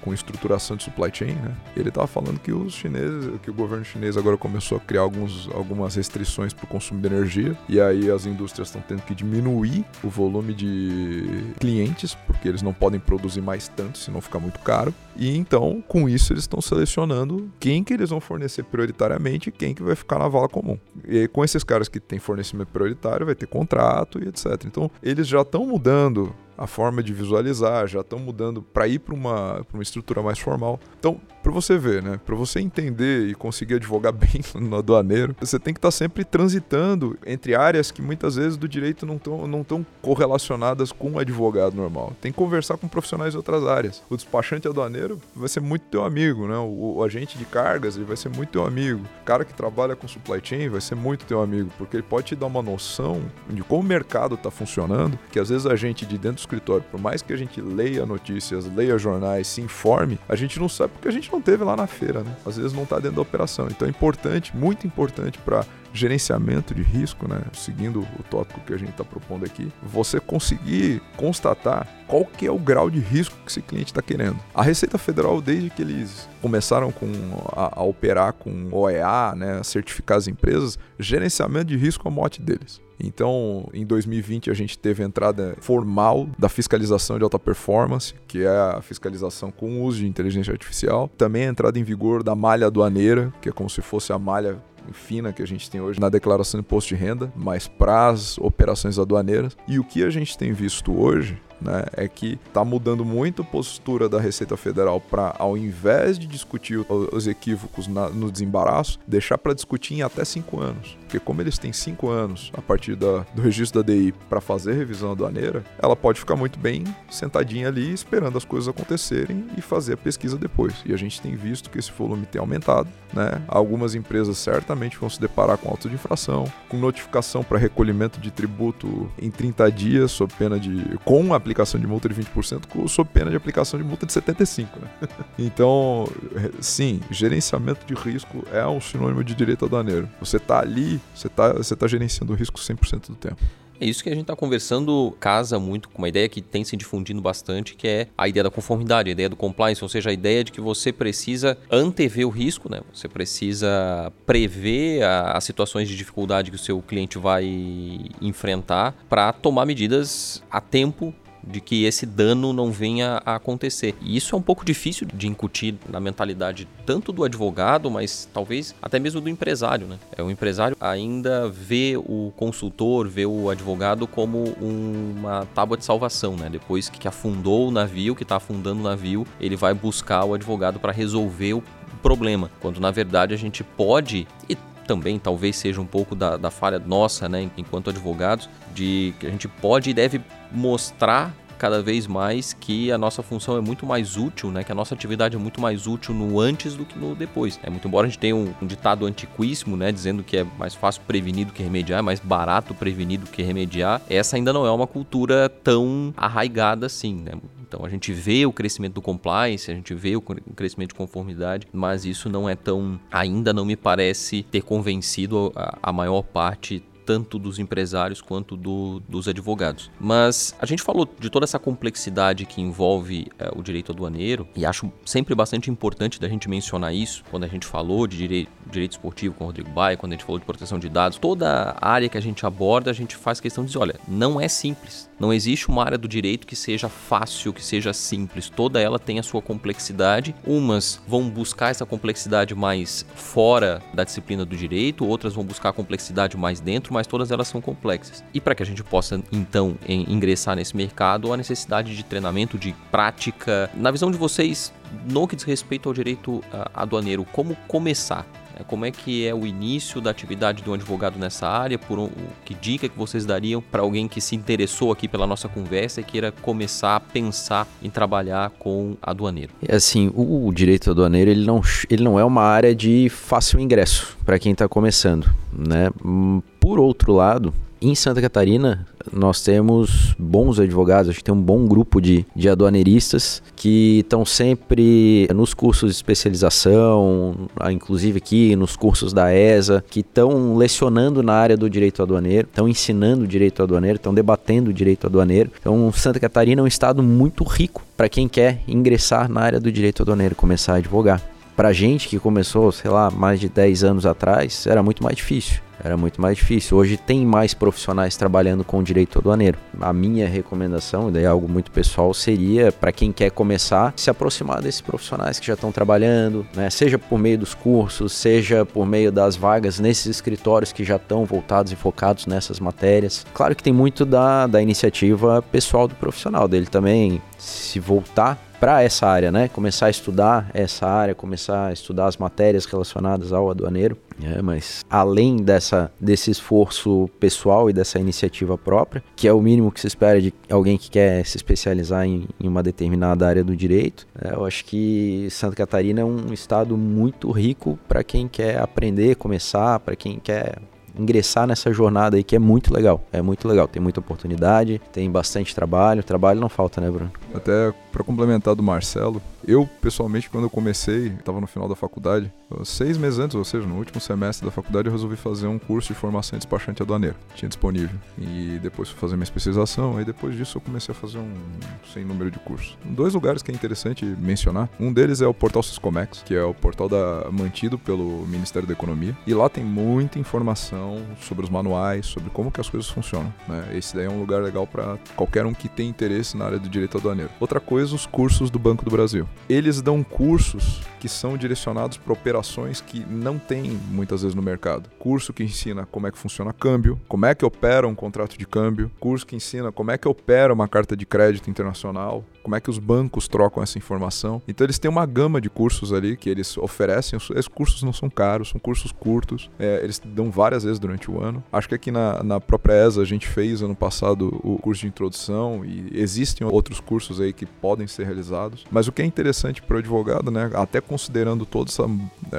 com estruturação de supply chain. Né? Ele estava falando que os chineses, que o governo chinês agora começou a criar alguns, algumas restrições para o consumo de energia e aí as indústrias estão tendo que diminuir o volume de clientes porque eles não podem produzir mais tanto, senão fica muito caro. E então, com isso, eles estão selecionando quem que eles vão fornecer prioritariamente e quem que vai ficar na vala comum. E aí, com esses caras que têm fornecimento prioritário, vai ter contrato e etc. Então, eles já estão mudando a forma de visualizar, já estão mudando para ir para uma, uma estrutura mais formal. Então, para você ver, né? Para você entender e conseguir advogar bem no aduaneiro, você tem que estar tá sempre transitando entre áreas que muitas vezes do direito não estão não tão correlacionadas com o advogado normal. Tem que conversar com profissionais de outras áreas. O despachante aduaneiro vai ser muito teu amigo, né? O, o agente de cargas ele vai ser muito teu amigo. O cara que trabalha com supply chain vai ser muito teu amigo, porque ele pode te dar uma noção de como o mercado está funcionando, que às vezes a gente de dentro escritório, por mais que a gente leia notícias, leia jornais, se informe, a gente não sabe porque a gente não teve lá na feira, né? Às vezes não está dentro da operação. Então é importante, muito importante para gerenciamento de risco, né? Seguindo o tópico que a gente está propondo aqui, você conseguir constatar qual que é o grau de risco que esse cliente está querendo. A Receita Federal, desde que eles começaram com a, a operar com OEA, né, certificar as empresas, gerenciamento de risco é o mote deles. Então, em 2020, a gente teve a entrada formal da fiscalização de alta performance, que é a fiscalização com uso de inteligência artificial. Também a entrada em vigor da malha aduaneira, que é como se fosse a malha fina que a gente tem hoje na declaração de imposto de renda, mas para as operações aduaneiras. E o que a gente tem visto hoje né, é que está mudando muito a postura da Receita Federal para, ao invés de discutir os equívocos na, no desembaraço, deixar para discutir em até cinco anos. Porque como eles têm cinco anos a partir da, do registro da DI para fazer revisão aduaneira, ela pode ficar muito bem sentadinha ali esperando as coisas acontecerem e fazer a pesquisa depois. E a gente tem visto que esse volume tem aumentado. Né? Algumas empresas certamente vão se deparar com auto de infração, com notificação para recolhimento de tributo em 30 dias, sob pena de. com aplicação de multa de 20%, sob pena de aplicação de multa de 75%. Né? então, sim, gerenciamento de risco é um sinônimo de direito aduaneiro. Você está ali, você está você tá gerenciando o risco 100% do tempo. É isso que a gente está conversando, casa muito com uma ideia que tem se difundindo bastante, que é a ideia da conformidade, a ideia do compliance, ou seja, a ideia de que você precisa antever o risco, né? Você precisa prever as situações de dificuldade que o seu cliente vai enfrentar para tomar medidas a tempo de que esse dano não venha a acontecer. E isso é um pouco difícil de incutir na mentalidade tanto do advogado, mas talvez até mesmo do empresário, né? É o empresário ainda vê o consultor, vê o advogado como uma tábua de salvação, né? Depois que afundou o navio, que está afundando o navio, ele vai buscar o advogado para resolver o problema, quando na verdade a gente pode e também talvez seja um pouco da, da falha nossa, né, enquanto advogados, de que a gente pode e deve mostrar cada vez mais que a nossa função é muito mais útil, né? Que a nossa atividade é muito mais útil no antes do que no depois. É muito embora a gente tenha um, um ditado antiquíssimo, né? Dizendo que é mais fácil prevenir do que remediar, é mais barato prevenir do que remediar. Essa ainda não é uma cultura tão arraigada assim, né? Então a gente vê o crescimento do compliance, a gente vê o crescimento de conformidade, mas isso não é tão. ainda não me parece ter convencido a, a maior parte tanto dos empresários quanto do, dos advogados. Mas a gente falou de toda essa complexidade que envolve é, o direito aduaneiro e acho sempre bastante importante da gente mencionar isso quando a gente falou de direito, direito esportivo com o Rodrigo Baia, quando a gente falou de proteção de dados. Toda área que a gente aborda, a gente faz questão de dizer, olha, não é simples. Não existe uma área do direito que seja fácil, que seja simples. Toda ela tem a sua complexidade. Umas vão buscar essa complexidade mais fora da disciplina do direito, outras vão buscar a complexidade mais dentro, mas todas elas são complexas. E para que a gente possa então ingressar nesse mercado, a necessidade de treinamento, de prática. Na visão de vocês, no que diz respeito ao direito aduaneiro, como começar? É, como é que é o início da atividade de um advogado nessa área? Por um, que dica que vocês dariam para alguém que se interessou aqui pela nossa conversa e queira começar a pensar em trabalhar com aduaneiro? É assim, o direito aduaneiro ele não, ele não é uma área de fácil ingresso para quem está começando, né? Por outro lado, em Santa Catarina, nós temos bons advogados, a gente tem um bom grupo de, de aduaneiristas que estão sempre nos cursos de especialização, inclusive aqui nos cursos da ESA, que estão lecionando na área do direito aduaneiro, estão ensinando o direito aduaneiro, estão debatendo o direito aduaneiro. Então, Santa Catarina é um estado muito rico para quem quer ingressar na área do direito aduaneiro, começar a advogar. Para gente que começou, sei lá, mais de 10 anos atrás, era muito mais difícil era muito mais difícil. Hoje tem mais profissionais trabalhando com direito aduaneiro. A minha recomendação, e daí é algo muito pessoal, seria para quem quer começar, se aproximar desses profissionais que já estão trabalhando, né? seja por meio dos cursos, seja por meio das vagas nesses escritórios que já estão voltados e focados nessas matérias. Claro que tem muito da, da iniciativa pessoal do profissional, dele também se voltar para essa área, né? Começar a estudar essa área, começar a estudar as matérias relacionadas ao aduaneiro. É, mas além dessa, desse esforço pessoal e dessa iniciativa própria, que é o mínimo que se espera de alguém que quer se especializar em, em uma determinada área do direito, é, eu acho que Santa Catarina é um estado muito rico para quem quer aprender, começar, para quem quer ingressar nessa jornada aí que é muito legal. É muito legal, tem muita oportunidade, tem bastante trabalho. Trabalho não falta, né, Bruno? Até para complementar do Marcelo, eu pessoalmente quando eu comecei, estava no final da faculdade, seis meses antes, ou seja, no último semestre da faculdade, eu resolvi fazer um curso de formação em despachante aduaneiro. Tinha disponível. E depois fui fazer minha especialização, e depois disso eu comecei a fazer um sem número de cursos. Dois lugares que é interessante mencionar. Um deles é o portal Siscomex, que é o portal da, mantido pelo Ministério da Economia. E lá tem muita informação sobre os manuais, sobre como que as coisas funcionam. Né? Esse daí é um lugar legal para qualquer um que tem interesse na área do direito aduaneiro. Outra coisa, os cursos do Banco do Brasil. Eles dão cursos que são direcionados para operações que não tem muitas vezes no mercado. Curso que ensina como é que funciona câmbio, como é que opera um contrato de câmbio, curso que ensina como é que opera uma carta de crédito internacional, como é que os bancos trocam essa informação. Então eles têm uma gama de cursos ali que eles oferecem. Esses cursos não são caros, são cursos curtos. É, eles dão várias vezes durante o ano. Acho que aqui na, na própria ESA a gente fez ano passado o curso de introdução e existem outros cursos aí que podem ser realizados. Mas o que é interessante para o advogado, né, até considerando toda essa,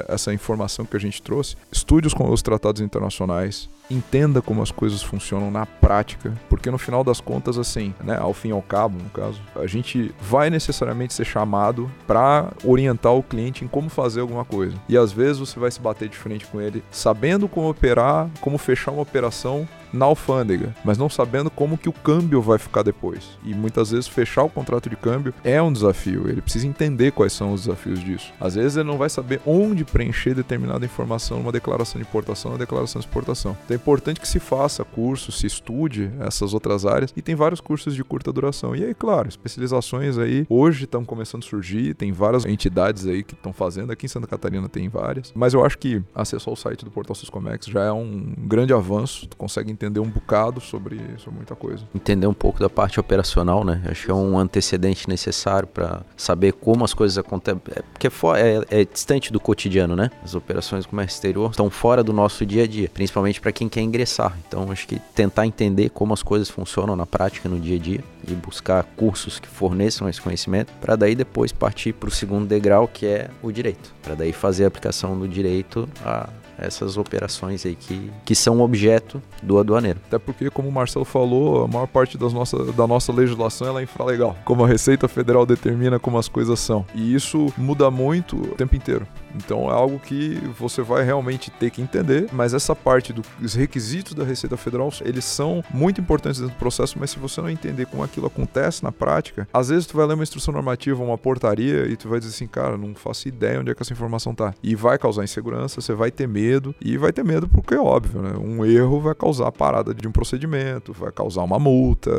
essa informação que a gente trouxe, estude com os tratados internacionais, entenda como as coisas funcionam na prática, porque no final das contas, assim, né, ao fim e ao cabo, no caso, a gente vai necessariamente ser chamado para orientar o cliente em como fazer alguma coisa. E às vezes você vai se bater de frente com ele sabendo como operar, como fechar uma operação na alfândega, mas não sabendo como que o câmbio vai ficar depois. E muitas vezes fechar o contrato de câmbio é um desafio, ele precisa entender quais são os desafios disso. Às vezes ele não vai saber onde preencher determinada informação numa declaração de importação ou declaração de exportação. Então é importante que se faça curso, se estude essas outras áreas e tem vários cursos de curta duração. E aí, claro, especializações aí hoje estão começando a surgir, tem várias entidades aí que estão fazendo, aqui em Santa Catarina tem várias, mas eu acho que acessar o site do Portal Siscomex já é um grande avanço, tu consegue entender um bocado sobre, sobre muita coisa. Entender um pouco da parte operacional, né? Acho que é um antecedente necessário para saber como as coisas acontecem. É, porque é, é, é, distante do cotidiano, né? As operações do comércio exterior estão fora do nosso dia a dia, principalmente para quem quer ingressar. Então, acho que tentar entender como as coisas funcionam na prática, no dia a dia, e buscar cursos que forneçam esse conhecimento, para daí depois partir para o segundo degrau, que é o direito. Para daí fazer a aplicação do direito a essas operações aí que, que são objeto do aduaneiro. Até porque, como o Marcelo falou, a maior parte das nossa, da nossa legislação ela é infralegal. Como a Receita Federal determina como as coisas são. E isso muda muito o tempo inteiro. Então é algo que você vai realmente ter que entender, mas essa parte dos requisitos da Receita Federal, eles são muito importantes dentro do processo, mas se você não entender como aquilo acontece na prática, às vezes tu vai ler uma instrução normativa, uma portaria e tu vai dizer assim, cara, não faço ideia onde é que essa informação tá. E vai causar insegurança, você vai ter medo, e vai ter medo porque é óbvio, né? Um erro vai causar a parada de um procedimento, vai causar uma multa,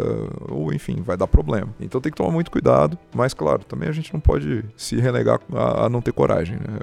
ou enfim, vai dar problema. Então tem que tomar muito cuidado, mas claro, também a gente não pode se renegar a, a não ter coragem, né?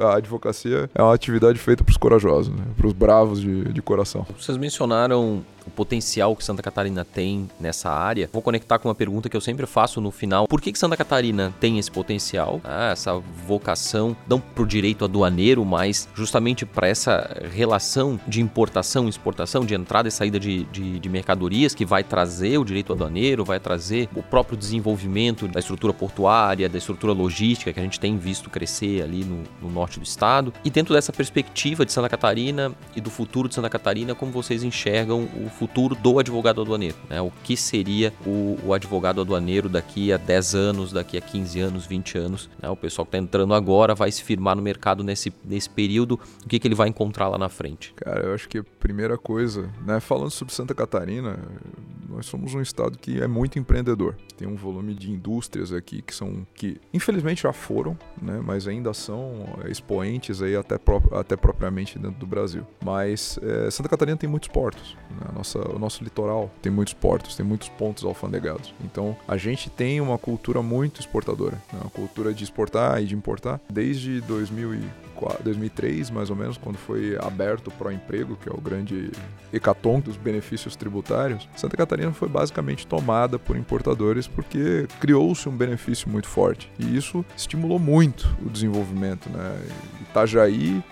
A advocacia é uma atividade feita para os corajosos, né? para os bravos de, de coração. Vocês mencionaram o potencial que Santa Catarina tem nessa área. Vou conectar com uma pergunta que eu sempre faço no final. Por que, que Santa Catarina tem esse potencial, ah, essa vocação, não para o direito aduaneiro, mas justamente para essa relação de importação e exportação, de entrada e saída de, de, de, mercadorias, que vai trazer o direito aduaneiro, vai trazer o próprio desenvolvimento da estrutura portuária, da estrutura logística que a gente tem visto crescer ali no, no norte do estado. E dentro dessa perspectiva de Santa Catarina e do futuro de Santa Catarina, como vocês enxergam o futuro do advogado aduaneiro. Né? O que seria o, o, advogado aduaneiro daqui a 10 anos, daqui a 15 anos, 20 anos. Né? O pessoal que está entrando agora vai se firmar no mercado nesse, nesse período. O que, que ele vai encontrar lá na frente? Cara, eu acho que a primeira coisa, né, falando sobre Santa Catarina, nós somos um estado que é muito empreendedor. Tem um volume de indústrias aqui que são que infelizmente já foram, né, mas ainda são expoentes aí até, até propriamente dentro do Brasil. Mas é, Santa Catarina tem muitos portos. Né? Nossa, o nosso litoral tem muitos portos, tem muitos pontos alfandegados. Então a gente tem uma cultura muito exportadora, né? uma cultura de exportar e de importar desde 2000 e 2003, mais ou menos, quando foi aberto o Proemprego, que é o grande hecatombe dos benefícios tributários, Santa Catarina foi basicamente tomada por importadores porque criou-se um benefício muito forte. E isso estimulou muito o desenvolvimento. Né? Itajaí,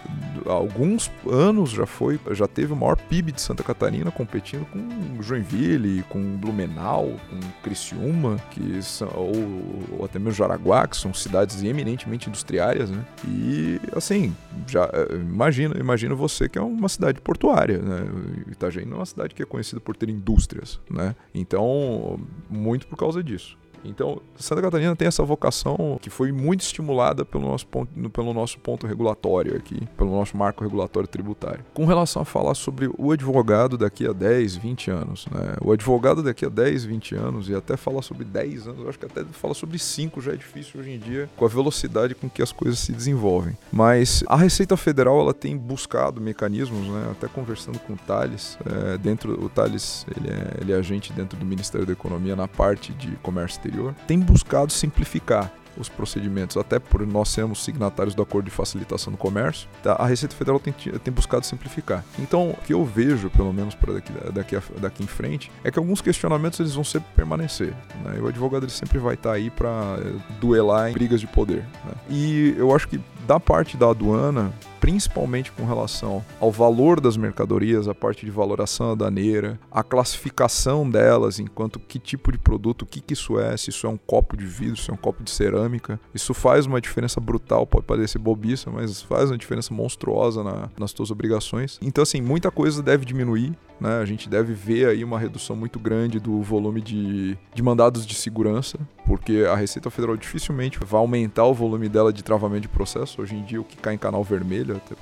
há alguns anos já foi, já teve o maior PIB de Santa Catarina competindo com Joinville, com Blumenau, com Criciúma, que são, ou, ou até mesmo Jaraguá, que são cidades eminentemente industriárias, né? E assim, já eh, imagina, imagina você que é uma cidade portuária, né? Itajaí não é uma cidade que é conhecida por ter indústrias, né? Então, muito por causa disso. Então, Santa Catarina tem essa vocação que foi muito estimulada pelo nosso ponto, pelo nosso ponto regulatório aqui, pelo nosso marco regulatório tributário. Com relação a falar sobre o advogado daqui a 10, 20 anos, né? O advogado daqui a 10, 20 anos, e até falar sobre 10 anos, eu acho que até falar sobre 5 já é difícil hoje em dia, com a velocidade com que as coisas se desenvolvem. Mas a Receita Federal, ela tem buscado mecanismos, né? Até conversando com o Thales, é, dentro, o Thales, ele é, ele é agente dentro do Ministério da Economia na parte de comércio exterior, tem buscado simplificar os procedimentos, até por nós sermos signatários do Acordo de Facilitação do Comércio, tá? a Receita Federal tem, tem, buscado simplificar. Então, o que eu vejo, pelo menos para daqui, daqui, daqui em frente, é que alguns questionamentos eles vão sempre permanecer. Né? E o advogado ele sempre vai estar tá aí para eh, duelar em brigas de poder. Né? E eu acho que da parte da aduana, principalmente com relação ao valor das mercadorias, a parte de valoração aduaneira, a classificação delas enquanto que tipo de produto, o que, que isso é, se isso é um copo de vidro, se é um copo de cerâmica. Isso faz uma diferença brutal, pode parecer bobiça, mas faz uma diferença monstruosa na, nas suas obrigações. Então, assim, muita coisa deve diminuir, né? A gente deve ver aí uma redução muito grande do volume de, de mandados de segurança, porque a Receita Federal dificilmente vai aumentar o volume dela de travamento de processo. Hoje em dia, o que cai em canal vermelho, até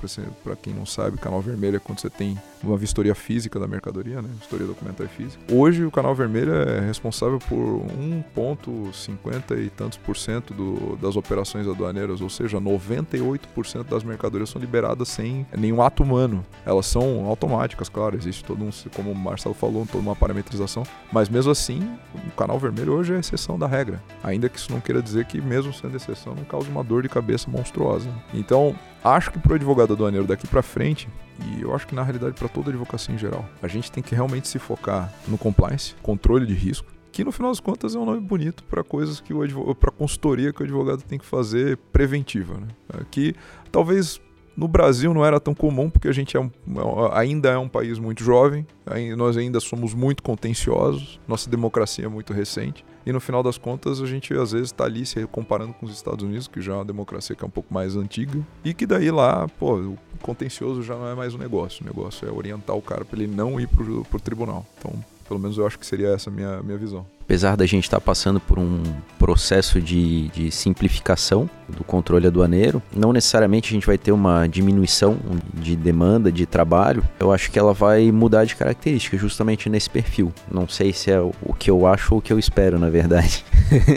para quem não sabe, canal vermelho é quando você tem uma vistoria física da mercadoria, né? Vistoria documental e física. Hoje, o canal vermelho é responsável por 1,50 e tantos por cento do, das operações aduaneiras, ou seja, 98% das mercadorias são liberadas sem nenhum ato humano. Elas são automáticas, claro, existe todo um, como o Marcelo falou, toda uma parametrização, mas mesmo assim, o canal vermelho hoje é exceção da regra. Ainda que isso não queira dizer que, mesmo sendo exceção, não cause uma dor de cabeça monstruosa. Então, acho que para o advogado aduaneiro daqui para frente, e eu acho que na realidade para toda advocacia em geral, a gente tem que realmente se focar no compliance, controle de risco, que no final das contas é um nome bonito para coisas que o para consultoria que o advogado tem que fazer preventiva, né? É que talvez no Brasil não era tão comum porque a gente é um, ainda é um país muito jovem, nós ainda somos muito contenciosos, nossa democracia é muito recente. E no final das contas, a gente às vezes está ali se comparando com os Estados Unidos, que já é uma democracia que é um pouco mais antiga, e que daí lá, pô, o contencioso já não é mais um negócio. O negócio é orientar o cara para ele não ir pro, pro tribunal. Então, pelo menos eu acho que seria essa a minha, minha visão. Apesar da gente estar tá passando por um processo de, de, simplificação do controle aduaneiro, não necessariamente a gente vai ter uma diminuição de demanda de trabalho. Eu acho que ela vai mudar de característica justamente nesse perfil. Não sei se é o que eu acho ou o que eu espero, na verdade.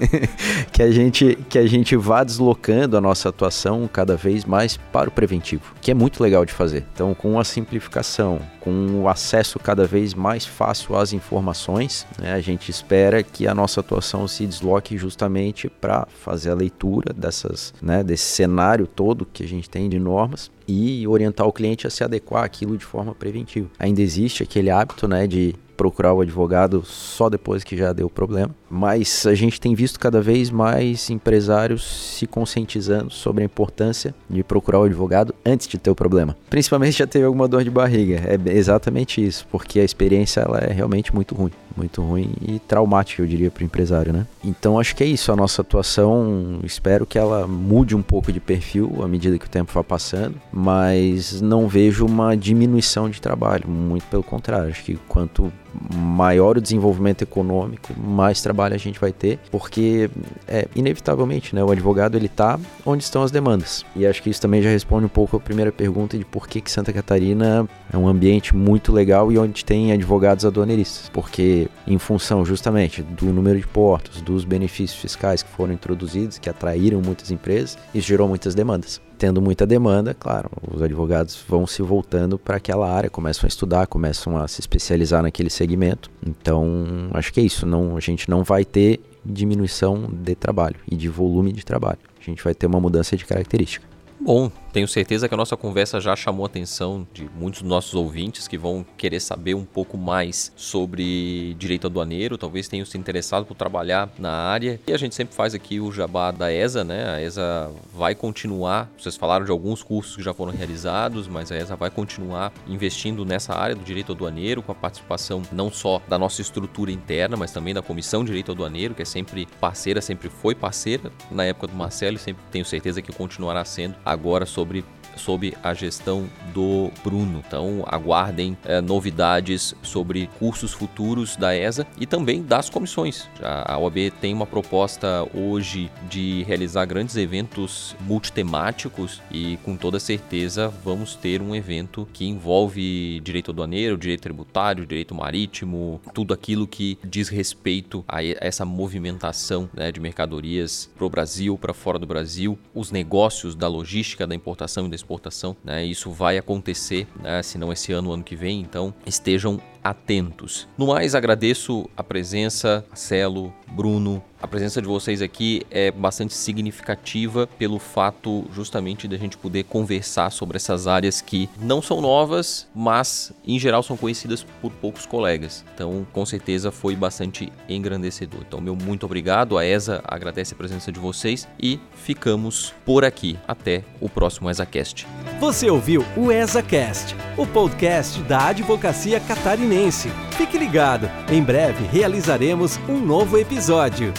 que a gente que a gente vá deslocando a nossa atuação cada vez mais para o preventivo, que é muito legal de fazer. Então, com a simplificação, com o acesso cada vez mais fácil às informações, né, a gente espera que a nossa atuação se desloque justamente para fazer a leitura dessas, né, desse cenário todo que a gente tem de normas e orientar o cliente a se adequar àquilo de forma preventiva. Ainda existe aquele hábito né, de procurar o advogado só depois que já deu problema. Mas a gente tem visto cada vez mais empresários se conscientizando sobre a importância de procurar o advogado antes de ter o problema. Principalmente já teve alguma dor de barriga. É exatamente isso, porque a experiência ela é realmente muito ruim muito ruim e traumática, eu diria, para o empresário, né? Então acho que é isso, a nossa atuação, espero que ela mude um pouco de perfil à medida que o tempo vai passando, mas não vejo uma diminuição de trabalho, muito pelo contrário, acho que quanto maior o desenvolvimento econômico, mais trabalho a gente vai ter, porque é inevitavelmente, né, o advogado ele tá onde estão as demandas. E acho que isso também já responde um pouco a primeira pergunta de por que que Santa Catarina é um ambiente muito legal e onde tem advogados aduaneiristas, porque em função justamente do número de portos, dos benefícios fiscais que foram introduzidos, que atraíram muitas empresas, isso gerou muitas demandas tendo muita demanda, claro, os advogados vão se voltando para aquela área, começam a estudar, começam a se especializar naquele segmento. Então, acho que é isso. Não, a gente não vai ter diminuição de trabalho e de volume de trabalho. A gente vai ter uma mudança de característica. Bom, tenho certeza que a nossa conversa já chamou a atenção de muitos dos nossos ouvintes que vão querer saber um pouco mais sobre direito aduaneiro, talvez tenham se interessado por trabalhar na área. E a gente sempre faz aqui o jabá da ESA, né? A ESA vai continuar, vocês falaram de alguns cursos que já foram realizados, mas a ESA vai continuar investindo nessa área do direito aduaneiro, com a participação não só da nossa estrutura interna, mas também da Comissão de Direito Aduaneiro, que é sempre parceira, sempre foi parceira na época do Marcelo e sempre tenho certeza que continuará sendo agora sobre sobre sob a gestão do Bruno. Então aguardem é, novidades sobre cursos futuros da ESA e também das comissões. A OAB tem uma proposta hoje de realizar grandes eventos multitemáticos e com toda certeza vamos ter um evento que envolve direito aduaneiro, direito tributário, direito marítimo, tudo aquilo que diz respeito a essa movimentação né, de mercadorias para o Brasil, para fora do Brasil, os negócios da logística, da importação e da exportação exportação. Né? Isso vai acontecer, né? se não esse ano, ano que vem. Então estejam atentos. No mais, agradeço a presença, Marcelo, Bruno. A presença de vocês aqui é bastante significativa pelo fato justamente de a gente poder conversar sobre essas áreas que não são novas, mas em geral são conhecidas por poucos colegas. Então, com certeza foi bastante engrandecedor. Então, meu muito obrigado. A ESA agradece a presença de vocês e ficamos por aqui. Até o próximo ESAcast. Você ouviu o ESAcast, o podcast da Advocacia Catarinense Fluminense. Fique ligado, em breve realizaremos um novo episódio.